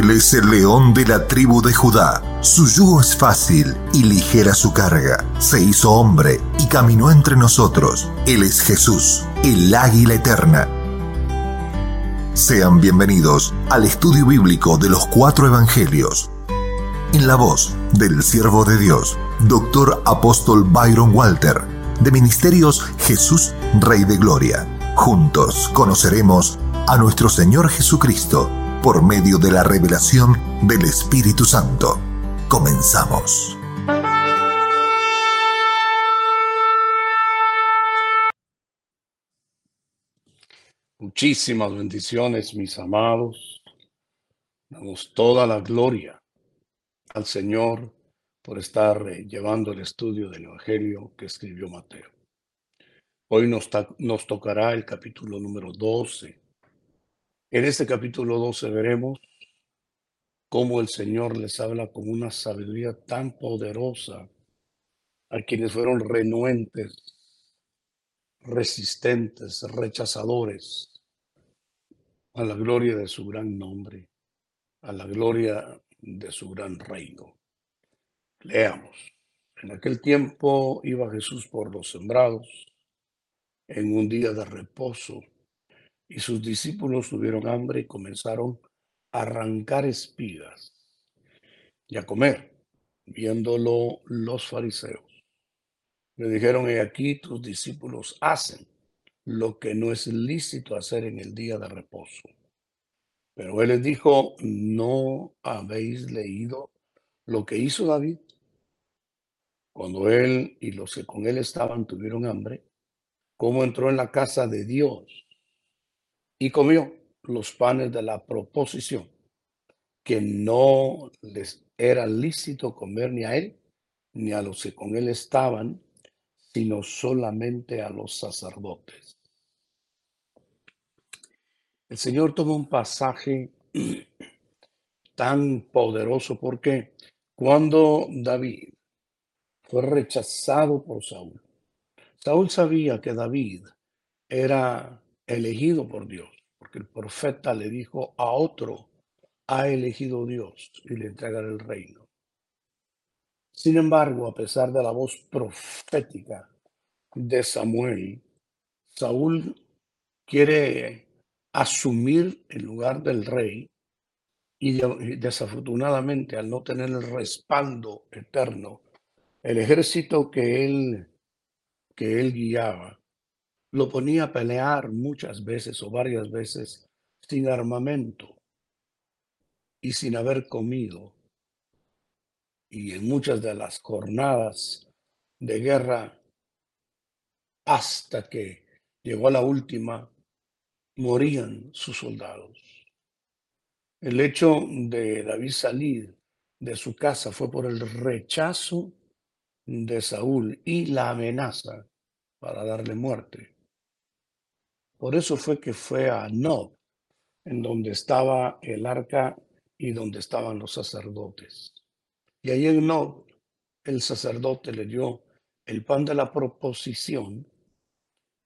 Él es el león de la tribu de Judá. Su yugo es fácil y ligera su carga. Se hizo hombre y caminó entre nosotros. Él es Jesús, el águila eterna. Sean bienvenidos al estudio bíblico de los cuatro evangelios. En la voz del siervo de Dios, Doctor Apóstol Byron Walter, de Ministerios Jesús, Rey de Gloria. Juntos conoceremos a nuestro Señor Jesucristo por medio de la revelación del Espíritu Santo. Comenzamos. Muchísimas bendiciones, mis amados. Damos toda la gloria al Señor por estar eh, llevando el estudio del Evangelio que escribió Mateo. Hoy nos, nos tocará el capítulo número 12 en este capítulo 12 veremos cómo el Señor les habla con una sabiduría tan poderosa a quienes fueron renuentes, resistentes, rechazadores a la gloria de su gran nombre, a la gloria de su gran reino. Leamos. En aquel tiempo iba Jesús por los sembrados en un día de reposo y sus discípulos tuvieron hambre y comenzaron a arrancar espigas y a comer, viéndolo los fariseos. Le dijeron, he aquí tus discípulos hacen lo que no es lícito hacer en el día de reposo. Pero él les dijo, ¿no habéis leído lo que hizo David? Cuando él y los que con él estaban tuvieron hambre, cómo entró en la casa de Dios y comió los panes de la proposición, que no les era lícito comer ni a él, ni a los que con él estaban, sino solamente a los sacerdotes. El Señor toma un pasaje tan poderoso porque cuando David fue rechazado por Saúl, Saúl sabía que David era elegido por Dios, porque el profeta le dijo a otro, ha elegido Dios y le entregará el reino. Sin embargo, a pesar de la voz profética de Samuel, Saúl quiere asumir el lugar del rey y desafortunadamente al no tener el respaldo eterno, el ejército que él, que él guiaba lo ponía a pelear muchas veces o varias veces sin armamento y sin haber comido. Y en muchas de las jornadas de guerra, hasta que llegó a la última, morían sus soldados. El hecho de David salir de su casa fue por el rechazo de Saúl y la amenaza para darle muerte. Por eso fue que fue a Nob, en donde estaba el arca y donde estaban los sacerdotes. Y ahí en Nob, el sacerdote le dio el pan de la proposición,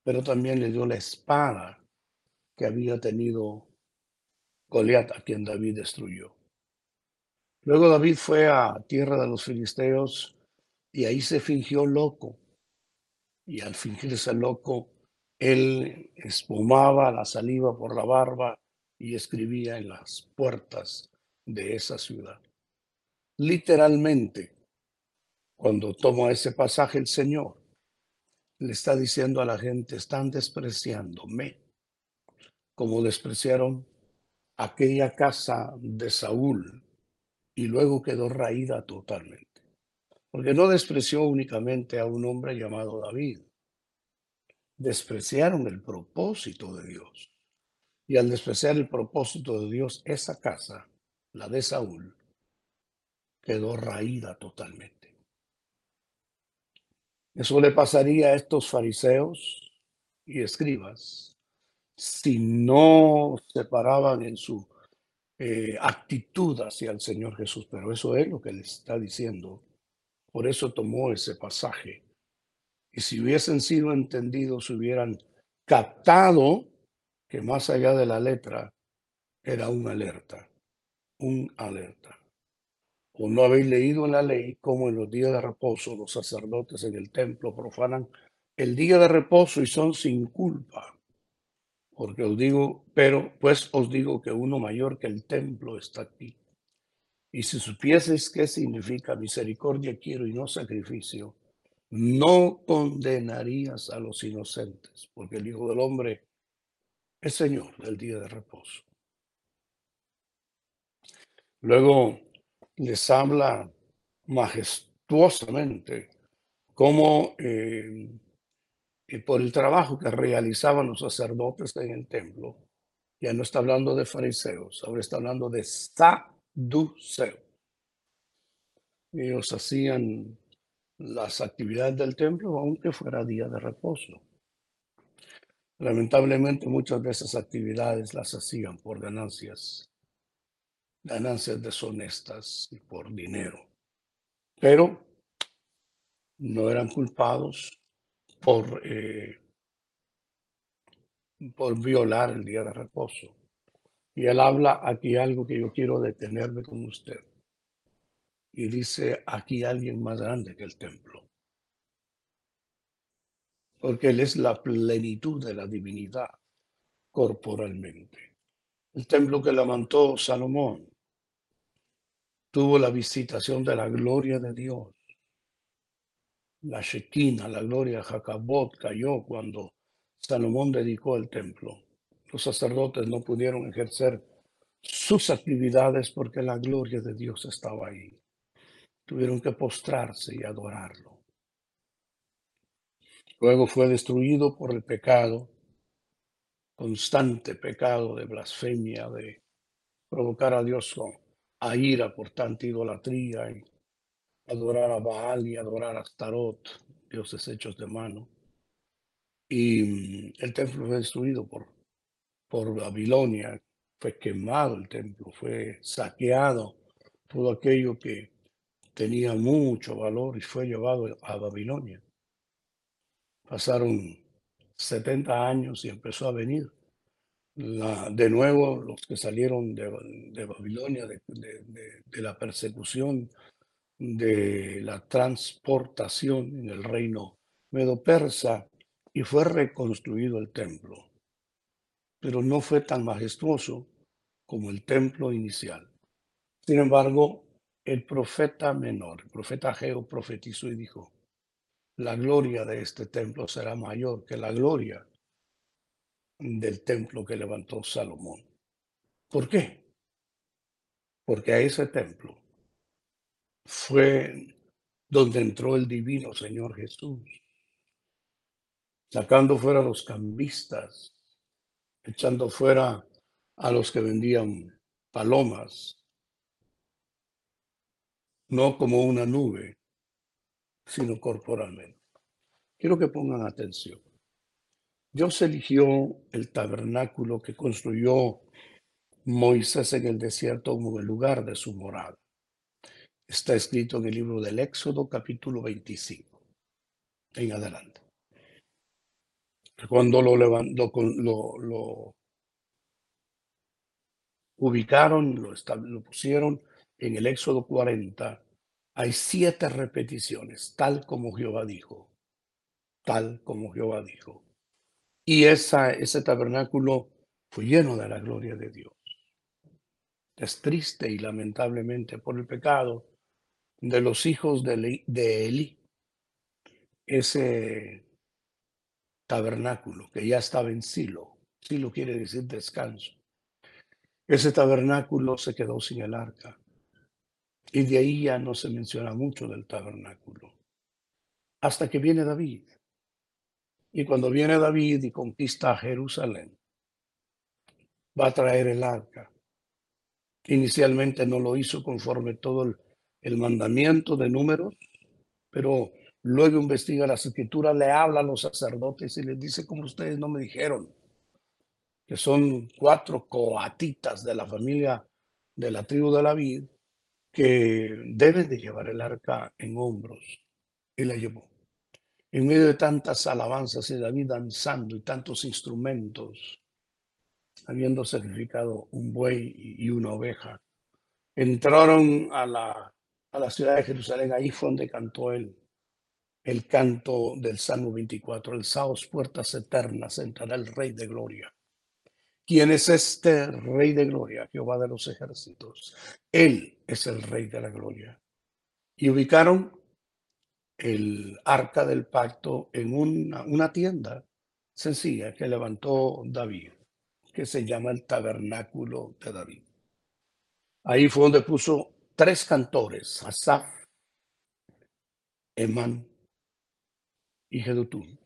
pero también le dio la espada que había tenido Goliat, a quien David destruyó. Luego David fue a tierra de los filisteos y ahí se fingió loco. Y al fingirse loco, él espumaba la saliva por la barba y escribía en las puertas de esa ciudad. Literalmente, cuando toma ese pasaje el Señor, le está diciendo a la gente, están despreciándome, como despreciaron aquella casa de Saúl y luego quedó raída totalmente. Porque no despreció únicamente a un hombre llamado David, despreciaron el propósito de Dios. Y al despreciar el propósito de Dios, esa casa, la de Saúl, quedó raída totalmente. Eso le pasaría a estos fariseos y escribas si no se paraban en su eh, actitud hacia el Señor Jesús. Pero eso es lo que le está diciendo. Por eso tomó ese pasaje y si hubiesen sido entendidos, hubieran captado que más allá de la letra era una alerta. un alerta. ¿O no habéis leído en la ley cómo en los días de reposo los sacerdotes en el templo profanan el día de reposo y son sin culpa? Porque os digo, pero pues os digo que uno mayor que el templo está aquí. Y si supieseis qué significa misericordia quiero y no sacrificio, no condenarías a los inocentes, porque el Hijo del Hombre es Señor del día de reposo. Luego les habla majestuosamente cómo eh, por el trabajo que realizaban los sacerdotes en el templo, ya no está hablando de fariseos, ahora está hablando de saduceos. Ellos hacían las actividades del templo aunque fuera día de reposo. Lamentablemente muchas de esas actividades las hacían por ganancias, ganancias deshonestas y por dinero. Pero no eran culpados por, eh, por violar el día de reposo. Y él habla aquí algo que yo quiero detenerme con usted y dice, aquí alguien más grande que el templo. Porque Él es la plenitud de la divinidad corporalmente. El templo que levantó Salomón tuvo la visitación de la gloria de Dios. La Shekinah, la gloria de Jacabot cayó cuando Salomón dedicó el templo. Los sacerdotes no pudieron ejercer sus actividades porque la gloria de Dios estaba ahí tuvieron que postrarse y adorarlo. Luego fue destruido por el pecado, constante pecado de blasfemia, de provocar a Dios a ira por tanta idolatría y adorar a Baal y adorar a Starot, dioses hechos de mano. Y mm, el templo fue destruido por, por Babilonia, fue quemado el templo, fue saqueado, todo aquello que tenía mucho valor y fue llevado a Babilonia. Pasaron 70 años y empezó a venir de nuevo los que salieron de, Babilonia, de, de, la persecución, de la transportación en el reino medo-persa y fue reconstruido el templo. Pero no fue tan majestuoso como el templo inicial. Sin embargo, el profeta menor, el profeta Ageo profetizó y dijo, la gloria de este templo será mayor que la gloria del templo que levantó Salomón. ¿Por qué? Porque a ese templo fue donde entró el divino Señor Jesús, sacando fuera a los cambistas, echando fuera a los que vendían palomas, no como una nube, sino corporalmente. Quiero que pongan atención. Dios eligió el tabernáculo que construyó Moisés en el desierto como el lugar de su morada. Está escrito en el libro del Éxodo capítulo 25, en adelante. Cuando lo, lo, lo ubicaron, lo, lo pusieron en el Éxodo 40, hay siete repeticiones, tal como Jehová dijo, tal como Jehová dijo. Y esa, ese tabernáculo fue lleno de la gloria de Dios. Es triste y lamentablemente por el pecado de los hijos de, de Eli, ese tabernáculo que ya estaba en Silo, Silo quiere decir descanso, ese tabernáculo se quedó sin el arca. Y de ahí ya no se menciona mucho del tabernáculo. Hasta que viene David. Y cuando viene David y conquista Jerusalén, va a traer el arca. Inicialmente no lo hizo conforme todo el, mandamiento de números, pero luego investiga las escrituras, le habla a los sacerdotes y les dice, como ustedes no me dijeron, que son cuatro coatitas de la familia de la tribu de David, que debe de llevar el arca en hombros. Y la llevó. En medio de tantas alabanzas y David danzando y tantos instrumentos, habiendo sacrificado un buey y una oveja, entraron a la, a la ciudad de Jerusalén. Ahí fue donde cantó él el canto del Salmo 24. El saos puertas eternas entrará el Rey de Gloria. ¿Quién es este Rey de Gloria? Jehová de los ejércitos. Él es el Rey de la Gloria. Y ubicaron el arca del pacto en una, tienda sencilla que levantó David, que se llama el tabernáculo de David. Ahí fue donde puso tres cantores, Asaf, Emán y Jedutún,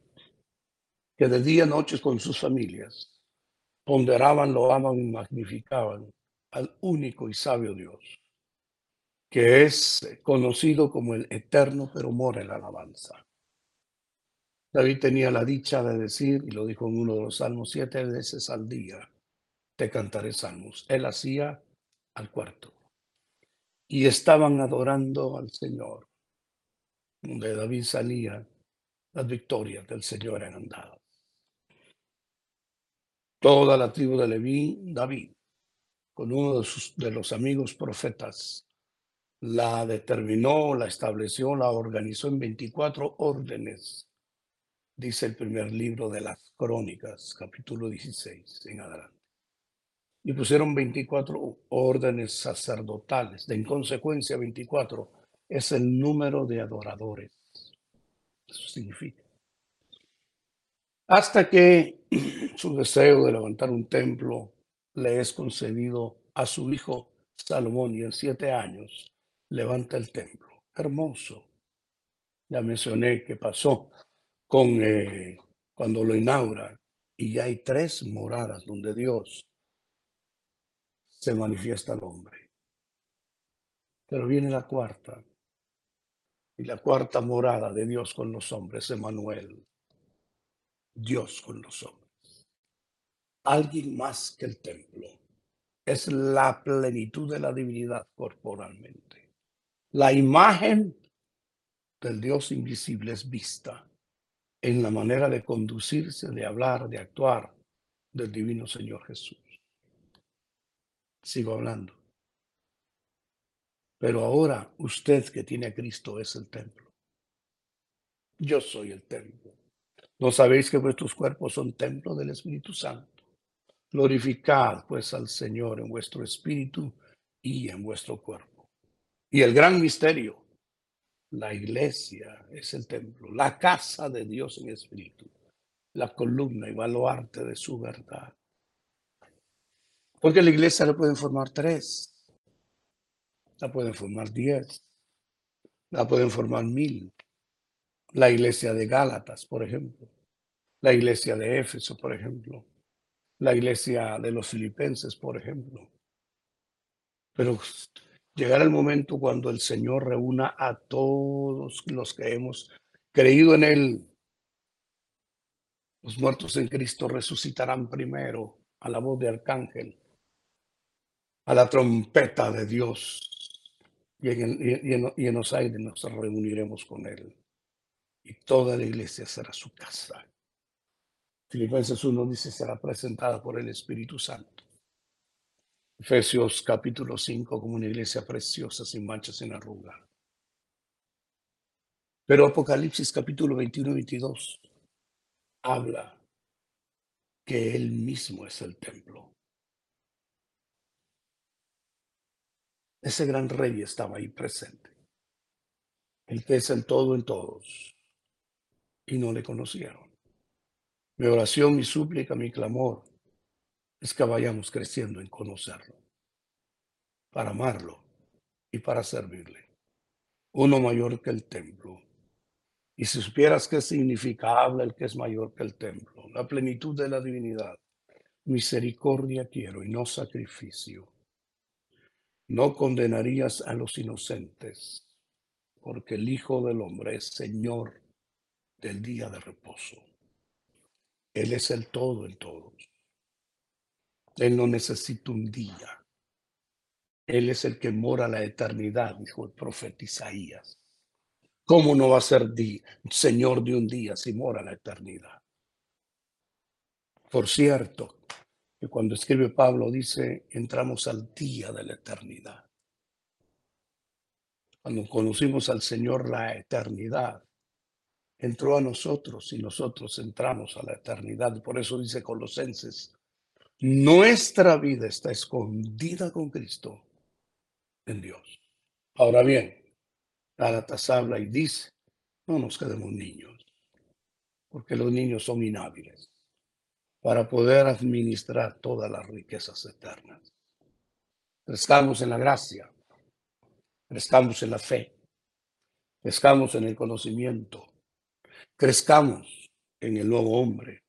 que de día y noche con sus familias ponderaban, loaban y magnificaban al único y sabio Dios, que es conocido como el eterno, pero mora en la alabanza. David tenía la dicha de decir, y lo dijo en uno de los salmos, siete veces al día te cantaré salmos. Él hacía al cuarto. Y estaban adorando al Señor. Donde David salía, las victorias del Señor eran dadas. Toda la tribu de Leví, David, con uno de, sus, de los amigos profetas, la determinó, la estableció, la organizó en 24 órdenes dice el primer libro de las crónicas, capítulo 16 en adelante. Y pusieron 24 órdenes sacerdotales. De en consecuencia, 24 es el número de adoradores. Eso significa. Hasta que su deseo de levantar un templo le es concedido a su hijo Salomón y en siete años levanta el templo. Hermoso. Ya mencioné que pasó con eh, cuando lo inaugura y ya hay tres moradas donde Dios se manifiesta al hombre. Pero viene la cuarta. Y la cuarta morada de Dios con los hombres, Emanuel. Dios con los hombres. Alguien más que el templo. Es la plenitud de la divinidad corporalmente. La imagen del Dios invisible es vista en la manera de conducirse, de hablar, de actuar del divino Señor Jesús. Sigo hablando. Pero ahora usted que tiene a Cristo es el templo. Yo soy el templo. ¿No sabéis que vuestros cuerpos son templo del Espíritu Santo? Glorificad pues al Señor en vuestro espíritu y en vuestro cuerpo. Y el gran misterio, la iglesia es el templo, la casa de Dios en espíritu, la columna y baluarte de su verdad. Porque la iglesia la pueden formar tres, la pueden formar diez, la pueden formar mil. La iglesia de Gálatas, por ejemplo, la iglesia de Éfeso, por ejemplo, la iglesia de los filipenses, por ejemplo. Pero llegar el momento cuando el Señor reúna a todos los que hemos creído en Él. Los muertos en Cristo resucitarán primero a la voz de arcángel, a la trompeta de Dios. Y en los aires nos reuniremos con Él. Y toda la iglesia será su casa. Filipenses 1 dice, será presentada por el Espíritu Santo. Efesios capítulo 5 como una iglesia preciosa, sin manchas, sin arruga. Pero Apocalipsis capítulo 21 y 22 habla que Él mismo es el templo. Ese gran rey estaba ahí presente. El que es el todo en todos. Y no le conocieron. Mi oración, mi súplica, mi clamor es que vayamos creciendo en conocerlo, para amarlo y para servirle. Uno mayor que el templo. Y si supieras qué significa, habla el que es mayor que el templo, la plenitud de la divinidad. Misericordia quiero y no sacrificio. No condenarías a los inocentes, porque el Hijo del Hombre es Señor del día de reposo. Él es el todo en todos. Él no necesita un día. Él es el que mora la eternidad, dijo el profeta Isaías. ¿Cómo no va a ser Señor de un día si mora la eternidad? Por cierto, que cuando escribe Pablo dice, entramos al día de la eternidad. Cuando conocimos al Señor, la eternidad entró a nosotros y nosotros entramos a la eternidad. Por eso dice Colosenses, nuestra vida está escondida con Cristo en Dios. Ahora bien, Gálatas habla y dice, no nos quedemos niños, porque los niños son inhábiles para poder administrar todas las riquezas eternas. Crezcamos en la gracia, crezcamos en la fe, crezcamos en el conocimiento, crezcamos en el nuevo hombre,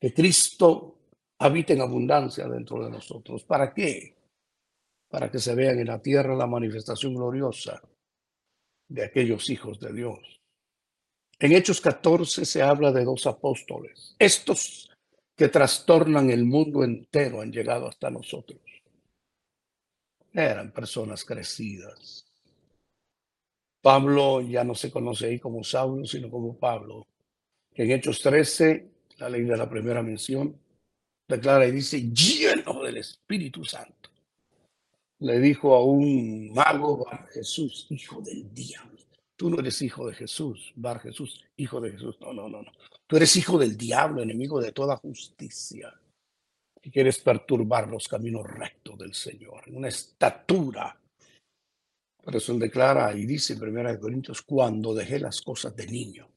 que Cristo habite en abundancia dentro de nosotros. ¿Para qué? Para que se vean en la tierra la manifestación gloriosa de aquellos hijos de Dios. En Hechos 14 se habla de dos apóstoles. Estos que trastornan el mundo entero han llegado hasta nosotros. Eran personas crecidas. Pablo ya no se conoce ahí como Saulo, sino como Pablo. En Hechos 13, la ley de la primera mención, declara y dice, lleno del Espíritu Santo. Le dijo a un mago, Bar Jesús, hijo del diablo. Tú no eres hijo de Jesús, Bar Jesús, hijo de Jesús. No, no, no, no. Tú eres hijo del diablo, enemigo de toda justicia. Y quieres perturbar los caminos rectos del Señor, una estatura. Por eso declara y dice en 1 Corintios, cuando dejé las cosas de niño,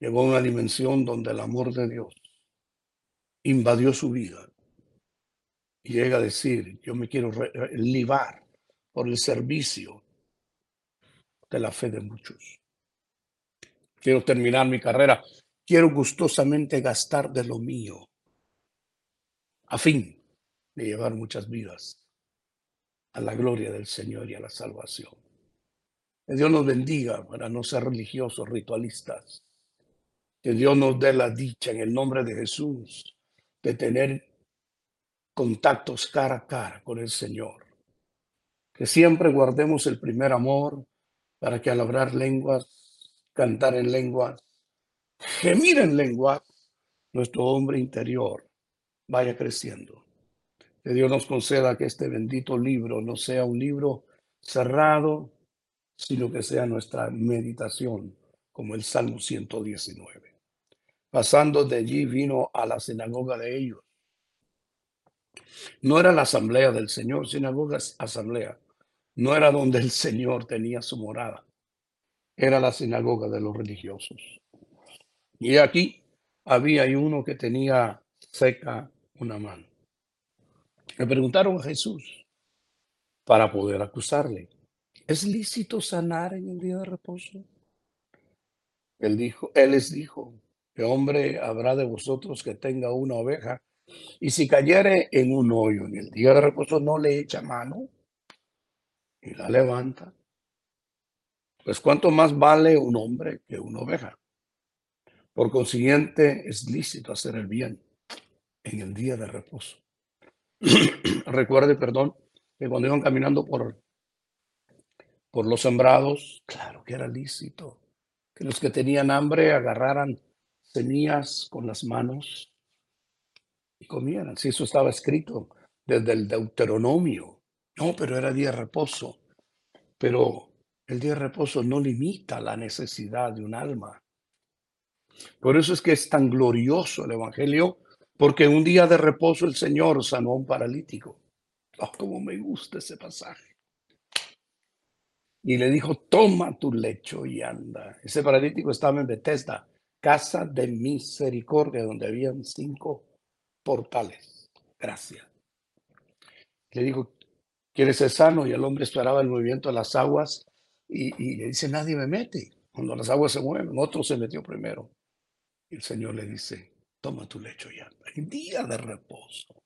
llegó a una dimensión donde el amor de Dios invadió su vida y llega a decir, yo me quiero libar por el servicio de la fe de muchos. Quiero terminar mi carrera, quiero gustosamente gastar de lo mío a fin de llevar muchas vidas a la gloria del Señor y a la salvación. Que Dios nos bendiga para no ser religiosos, ritualistas. Que Dios nos dé la dicha en el nombre de Jesús de tener contactos cara a cara con el Señor. Que siempre guardemos el primer amor para que al hablar lenguas, cantar en lenguas, gemir en lenguas, nuestro hombre interior vaya creciendo. Que Dios nos conceda que este bendito libro no sea un libro cerrado, sino que sea nuestra meditación, como el Salmo 119. Pasando de allí vino a la sinagoga de ellos. No era la asamblea del Señor, sinagoga asamblea. No era donde el Señor tenía su morada. Era la sinagoga de los religiosos. Y aquí había uno que tenía seca una mano. Le preguntaron a Jesús para poder acusarle. ¿Es lícito sanar en el día de reposo? Él dijo, él les dijo, ¿Qué hombre habrá de vosotros que tenga una oveja? Y si cayere en un hoyo en el día de reposo, no le echa mano y la levanta. Pues cuánto más vale un hombre que una oveja. Por consiguiente, es lícito hacer el bien en el día de reposo. Recuerde, perdón, que cuando iban caminando por, por los sembrados, claro que era lícito que los que tenían hambre agarraran semillas con las manos y comieran. Si eso estaba escrito desde el Deuteronomio. No, pero era día de reposo. Pero el día de reposo no limita la necesidad de un alma. Por eso es que es tan glorioso el Evangelio, porque un día de reposo el Señor sanó a un paralítico. Oh, como me gusta ese pasaje. Y le dijo, toma tu lecho y anda. Ese paralítico estaba en Bethesda, casa de misericordia, donde habían cinco portales. Gracias. Le dijo, ¿quieres ser sano? Y el hombre esperaba el movimiento de las aguas y, le dice, nadie me mete. Cuando las aguas se mueven, otro se metió primero. Y el Señor le dice, toma tu lecho ya. En día de reposo.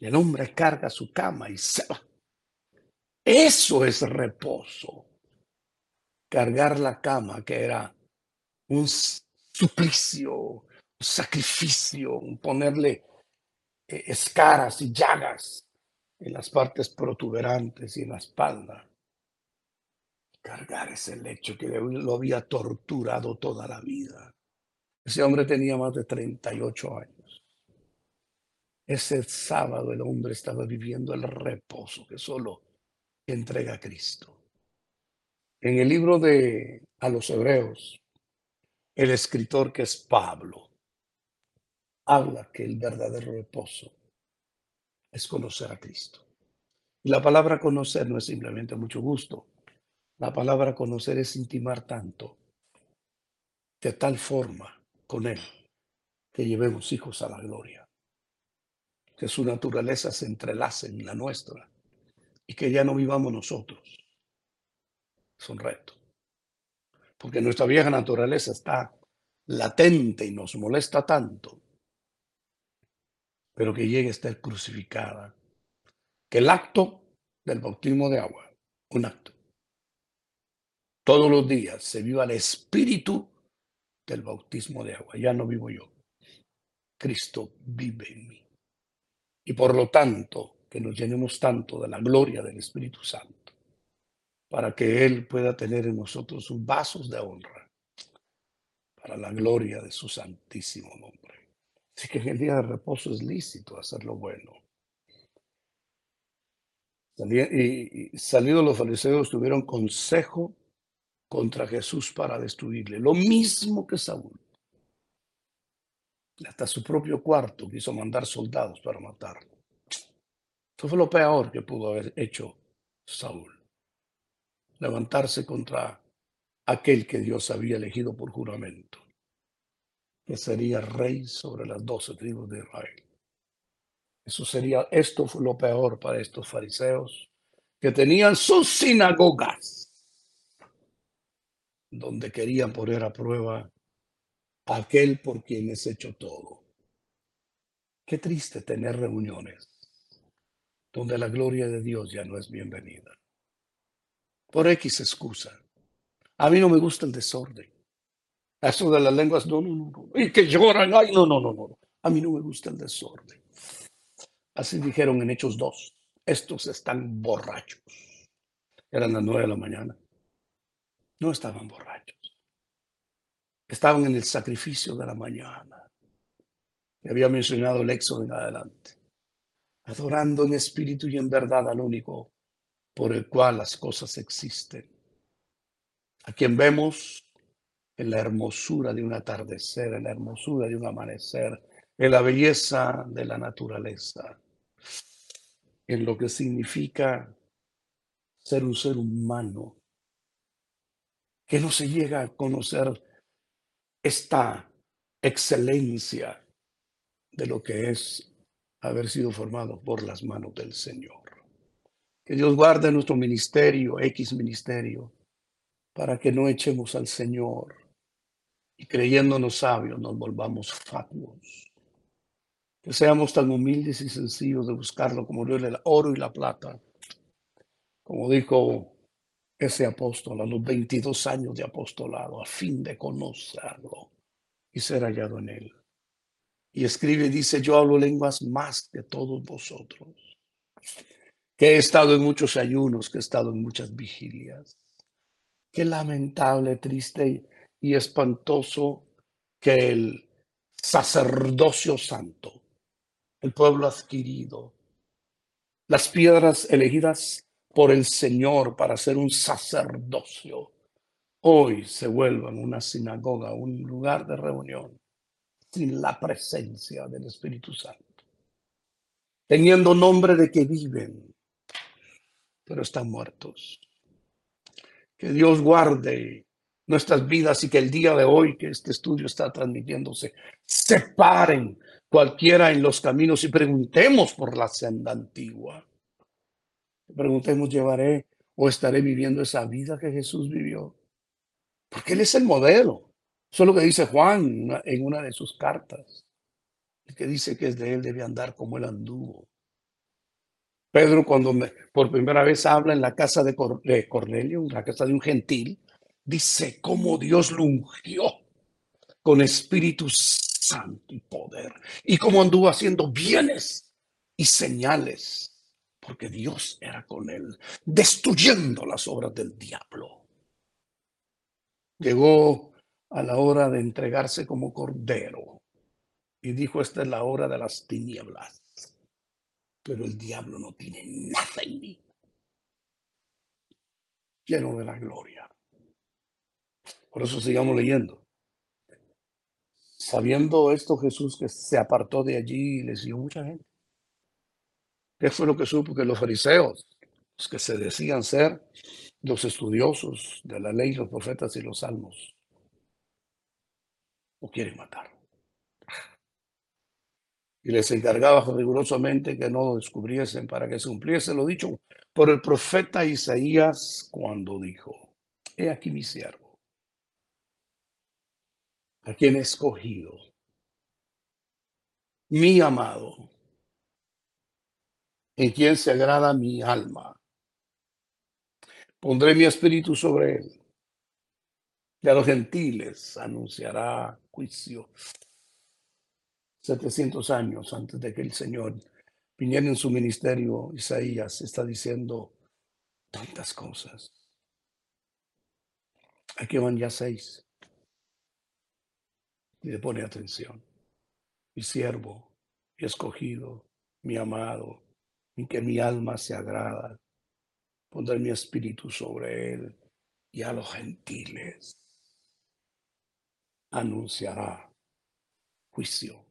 Y el hombre carga su cama y se va. Eso es reposo. Cargar la cama, que era un suplicio, un sacrificio, ponerle eh, escaras y llagas en las partes protuberantes y en la espalda. Cargar ese lecho que lo había torturado toda la vida. Ese hombre tenía más de 38 años. Ese sábado el hombre estaba viviendo el reposo que solo entrega a Cristo. En el libro de a los Hebreos, el escritor que es Pablo habla que el verdadero reposo es conocer a Cristo. Y la palabra conocer no es simplemente mucho gusto. La palabra conocer es intimar tanto, de tal forma con Él, que llevemos hijos a la gloria. Que su naturaleza se entrelace en la nuestra y que ya no vivamos nosotros. Es un reto. Porque nuestra vieja naturaleza está latente y nos molesta tanto, pero que llegue a estar crucificada. Que el acto del bautismo de agua, un acto, todos los días se viva el espíritu del bautismo de agua. Ya no vivo yo. Cristo vive en mí. Y por lo tanto, que nos llenemos tanto de la gloria del Espíritu Santo, para que Él pueda tener en nosotros sus vasos de honra, para la gloria de su santísimo nombre. Así que en el día de reposo es lícito hacer lo bueno. Y, salidos los fariseos tuvieron consejo contra Jesús para destruirle. Lo mismo que Saúl. Hasta su propio cuarto quiso mandar soldados para matarlo. Eso fue lo peor que pudo haber hecho Saúl. Levantarse contra aquel que Dios había elegido por juramento, que sería rey sobre las doce tribus de Israel. Eso sería, esto fue lo peor para estos fariseos, que tenían sus sinagogas, donde querían poner a prueba a aquel por quien es hecho todo. Qué triste tener reuniones donde la gloria de Dios ya no es bienvenida. Por X excusa. A mí no me gusta el desorden. Eso de las lenguas, no, no, no. Y que lloran, ay, no, no, no, no. A mí no me gusta el desorden. Así dijeron en Hechos 2. Estos están borrachos. Eran las nueve de la mañana. No estaban borrachos. Estaban en el sacrificio de la mañana. Que había mencionado el éxodo en adelante adorando en espíritu y en verdad al único por el cual las cosas existen, a quien vemos en la hermosura de un atardecer, en la hermosura de un amanecer, en la belleza de la naturaleza, en lo que significa ser un ser humano, que no se llega a conocer esta excelencia de lo que es haber sido formado por las manos del Señor. Que Dios guarde nuestro ministerio, X ministerio, para que no echemos al Señor y creyéndonos sabios nos volvamos fatuos. Que seamos tan humildes y sencillos de buscarlo como dio el oro y la plata. Como dijo ese apóstol a los 22 años de apostolado, a fin de conocerlo y ser hallado en él. Y escribe, dice, yo hablo lenguas más que todos vosotros, que he estado en muchos ayunos, que he estado en muchas vigilias. Qué lamentable, triste y espantoso que el sacerdocio santo, el pueblo adquirido, las piedras elegidas por el Señor para ser un sacerdocio, hoy se vuelvan una sinagoga, un lugar de reunión sin la presencia del Espíritu Santo, teniendo nombre de que viven, pero están muertos. Que Dios guarde nuestras vidas y que el día de hoy que este estudio está transmitiéndose, separen cualquiera en los caminos y preguntemos por la senda antigua. Preguntemos, ¿llevaré o estaré viviendo esa vida que Jesús vivió? Porque Él es el modelo. Eso es lo que dice Juan en una de sus cartas. Que dice que es de él debe andar como él anduvo. Pedro, cuando por primera vez habla en la casa de, Cornelio, en la casa de un gentil, dice cómo Dios lo ungió con Espíritu Santo y poder, y cómo anduvo haciendo bienes y señales, porque Dios era con él, destruyendo las obras del diablo. Llegó a la hora de entregarse como cordero. Y dijo, esta es la hora de las tinieblas. Pero el diablo no tiene nada en mí. lleno de la gloria. Por eso sigamos leyendo. Sabiendo esto Jesús se apartó de allí y le siguió mucha gente. ¿Qué fue lo que supo? Que los fariseos, los que se decían ser los estudiosos de la ley, los profetas y los salmos, o quieren matar. Y les encargaba rigurosamente que no lo descubriesen para que se cumpliese lo dicho por el profeta Isaías cuando dijo, he aquí mi siervo, a quien he escogido, mi amado, en quien se agrada mi alma. Pondré mi espíritu sobre él. Y a los gentiles anunciará juicio. 700 años antes de que el Señor viniera en su ministerio, Isaías está diciendo tantas cosas. Aquí van ya seis. Y le pone atención. Mi siervo, mi escogido, mi amado, en que mi alma se agrada. Pondré mi espíritu sobre él y a los gentiles anunciará juicio.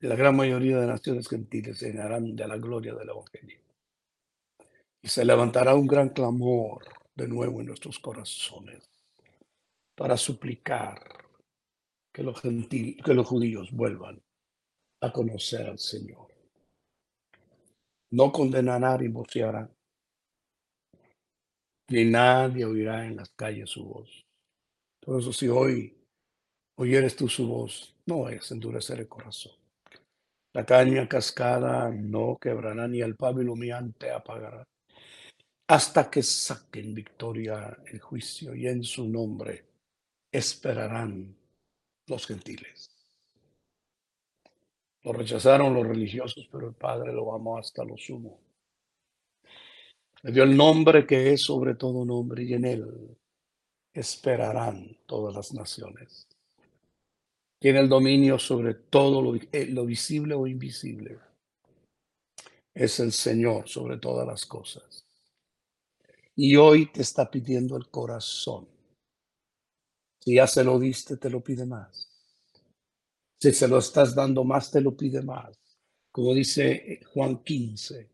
La gran mayoría de naciones gentiles se llenarán de la gloria del Evangelio. Y se levantará un gran clamor de nuevo en nuestros corazones para suplicar que los, gentil, que los judíos vuelvan a conocer al Señor. No condenará y voceará, ni nadie oirá en las calles su voz. Por eso si hoy oyeres tú su voz, no es endurecer el corazón. La caña cascada no quebrará, ni el pablo humeante apagará, hasta que saquen victoria el juicio y en su nombre esperarán los gentiles. Lo rechazaron los religiosos, pero el Padre lo amó hasta lo sumo. Le dio el nombre que es sobre todo nombre y en él esperarán todas las naciones. Tiene el dominio sobre todo lo, eh, lo visible o invisible. Es el Señor sobre todas las cosas. Y hoy te está pidiendo el corazón. Si ya se lo diste, te lo pide más. Si se lo estás dando más, te lo pide más. Como dice eh, Juan 15,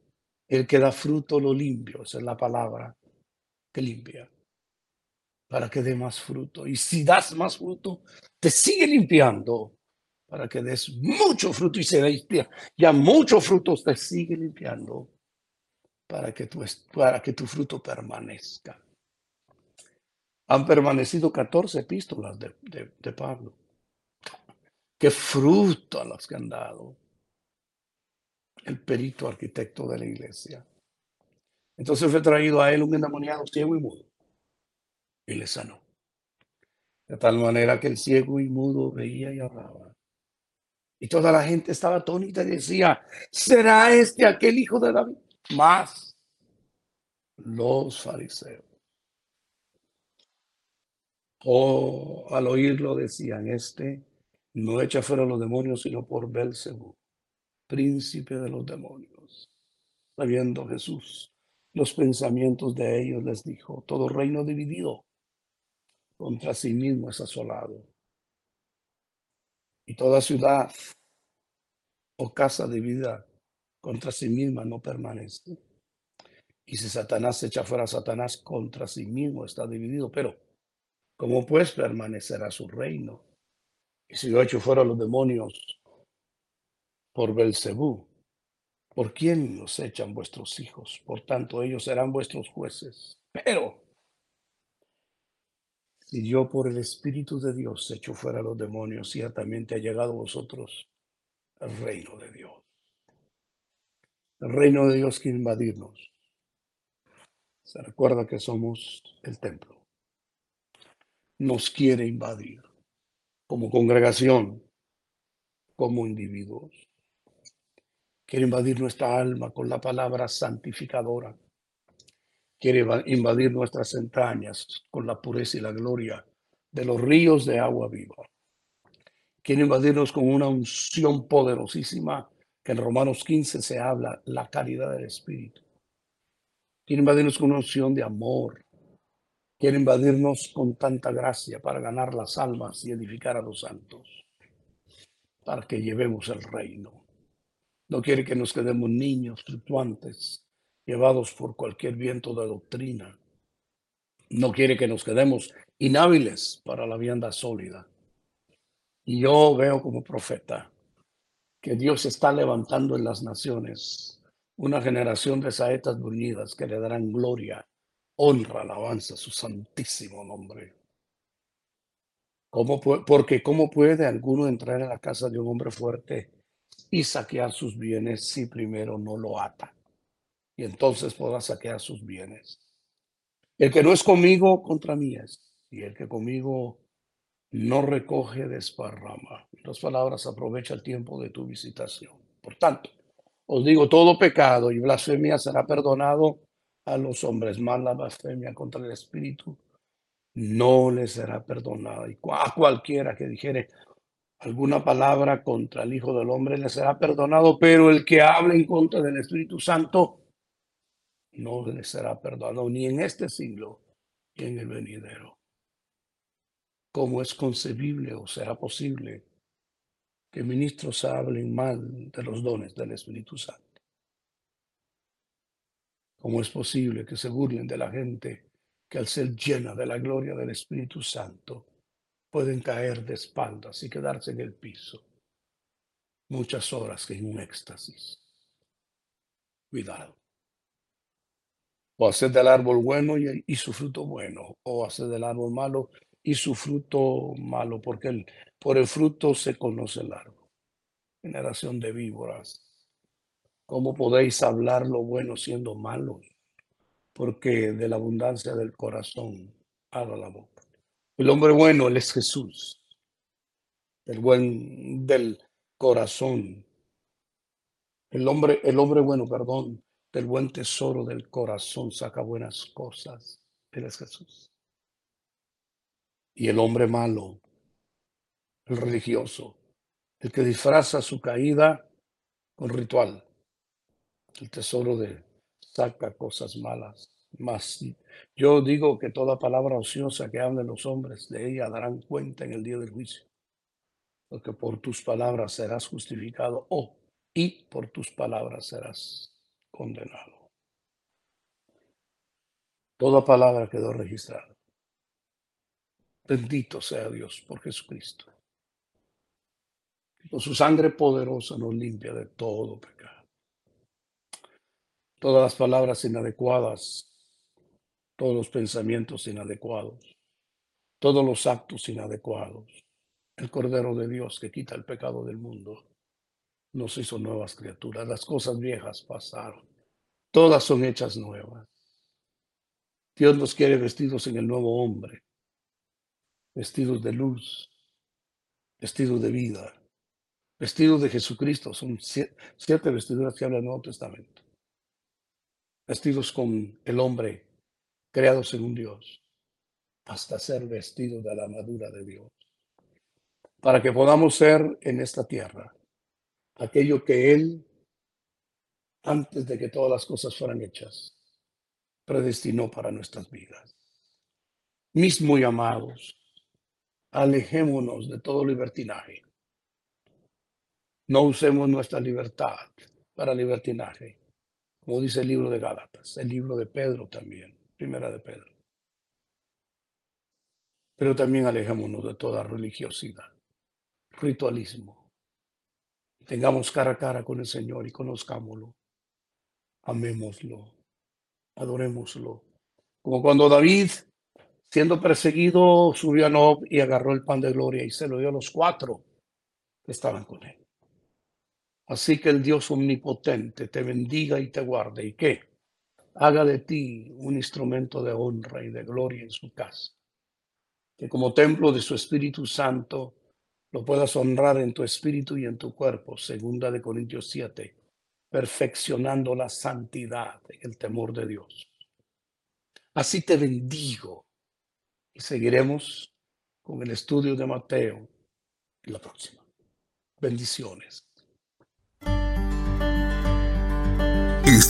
el que da fruto lo limpio, esa es la palabra que limpia, para que dé más fruto. Y si das más fruto, te sigue limpiando para que des mucho fruto y se limpia. Ya muchos frutos te sigue limpiando para que tu, para que tu fruto permanezca. Han permanecido 14 epístolas de, de Pablo qué fruto a los que han dado el perito arquitecto de la iglesia. Entonces fue traído a él un endemoniado ciego y mudo y le sanó. De tal manera que el ciego y mudo veía y hablaba. Y toda la gente estaba atónita y decía, ¿será este aquel hijo de David? Más los fariseos. O al oírlo decían, este no echa fuera los demonios, sino por Belcebú, príncipe de los demonios. Sabiendo Jesús los pensamientos de ellos, les dijo: Todo reino dividido contra sí mismo es asolado, y toda ciudad o casa dividida contra sí misma no permanece. Y si Satanás echa fuera a Satanás contra sí mismo, está dividido. Pero, ¿cómo pues permanecerá su reino? Y si yo hecho fuera los demonios por Belcebú, ¿por quién los echan vuestros hijos? Por tanto, ellos serán vuestros jueces. Pero si yo por el Espíritu de Dios echo fuera los demonios, ciertamente ha llegado a vosotros el reino de Dios. El reino de Dios quiere invadirnos. Se recuerda que somos el templo. Nos quiere invadir como congregación, como individuos. Quiere invadir nuestra alma con la palabra santificadora. Quiere invadir nuestras entrañas con la pureza y la gloria de los ríos de agua viva. Quiere invadirnos con una unción poderosísima que en Romanos 15 se habla, la caridad del Espíritu. quiere invadirnos con una unción de amor, quiere invadirnos con tanta gracia para ganar las almas y edificar a los santos, para que llevemos el reino. No quiere que nos quedemos niños fluctuantes, llevados por cualquier viento de doctrina. No quiere que nos quedemos inhábiles para la vianda sólida. Y yo veo como profeta que Dios está levantando en las naciones una generación de saetas unidas que le darán gloria, honra, alabanza su santísimo nombre. ¿Cómo porque ¿cómo puede alguno entrar a la casa de un hombre fuerte y saquear sus bienes si primero no lo ata? Y entonces podrá saquear sus bienes. El que no es conmigo, contra mí es. Y el que conmigo no recoge, desparrama. En dos palabras, aprovecha el tiempo de tu visitación. Por tanto, os digo, todo pecado y blasfemia será perdonado a los hombres, más la blasfemia contra el Espíritu no le será perdonada. Y a cualquiera que dijere alguna palabra contra el Hijo del Hombre le será perdonado, pero el que hable en contra del Espíritu Santo no le será perdonado ni en este siglo ni en el venidero. ¿Cómo es concebible o será posible que ministros hablen mal de los dones del Espíritu Santo? ¿Cómo es posible que se burlen de la gente que al ser llena de la gloria del Espíritu Santo pueden caer de espaldas y quedarse en el piso muchas horas en un éxtasis? Cuidado. O hacer del árbol bueno y, su fruto bueno, o hacer del árbol malo y su fruto malo, porque por el fruto se conoce el árbol. Generación de víboras. ¿Cómo podéis hablar lo bueno siendo malos? Porque de la abundancia del corazón habla la boca. El hombre bueno, él es Jesús. El buen del corazón. El hombre, el hombre bueno, perdón, del buen tesoro del corazón saca buenas cosas. Él es Jesús y el hombre malo, el religioso, el que disfraza su caída con ritual, el tesoro de saca cosas malas. Mas yo digo que toda palabra ociosa que hablen los hombres de ella darán cuenta en el día del juicio, porque por tus palabras serás justificado o y por tus palabras serás condenado. Toda palabra quedó registrada. Bendito sea Dios por Jesucristo. Con su sangre poderosa nos limpia de todo pecado. Todas las palabras inadecuadas, todos los pensamientos inadecuados, todos los actos inadecuados. El Cordero de Dios que quita el pecado del mundo nos hizo nuevas criaturas. Las cosas viejas pasaron. Todas son hechas nuevas. Dios nos quiere vestidos en el nuevo hombre vestidos de luz, vestidos de vida, vestidos de Jesucristo. Son siete, vestiduras que habla el Nuevo Testamento. Vestidos con el hombre, creados un Dios, hasta ser vestidos de la armadura de Dios. Para que podamos ser en esta tierra aquello que Él, antes de que todas las cosas fueran hechas, predestinó para nuestras vidas. Mis muy amados, alejémonos de todo libertinaje. No usemos nuestra libertad para libertinaje, como dice el libro de Gálatas, el libro de Pedro también, primera de Pedro. Pero también alejémonos de toda religiosidad, ritualismo. Tengamos cara a cara con el Señor y conozcámoslo. Amémoslo, adorémoslo. Como cuando David Siendo perseguido, subió a Nob y agarró el pan de gloria y se lo dio a los cuatro que estaban con él. Así que el Dios omnipotente te bendiga y te guarde y que haga de ti un instrumento de honra y de gloria en su casa. Que como templo de su Espíritu Santo lo puedas honrar en tu espíritu y en tu cuerpo, segunda de Corintios 7, perfeccionando la santidad en el temor de Dios. Así te bendigo y seguiremos con el estudio de Mateo en la próxima. Bendiciones.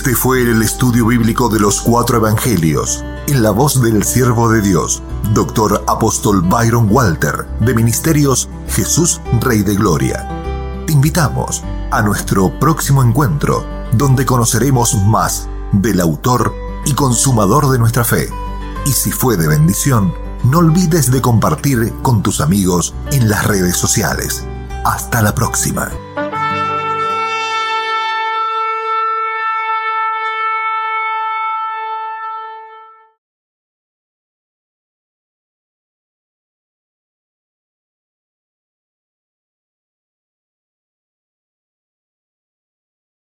Este fue el estudio bíblico de los cuatro evangelios, en la voz del siervo de Dios, Dr. Apóstol Byron Walter, de Ministerios Jesús Rey de Gloria. Te invitamos a nuestro próximo encuentro, donde conoceremos más del autor y consumador de nuestra fe. Y si fue de bendición, no olvides de compartir con tus amigos en las redes sociales. Hasta la próxima.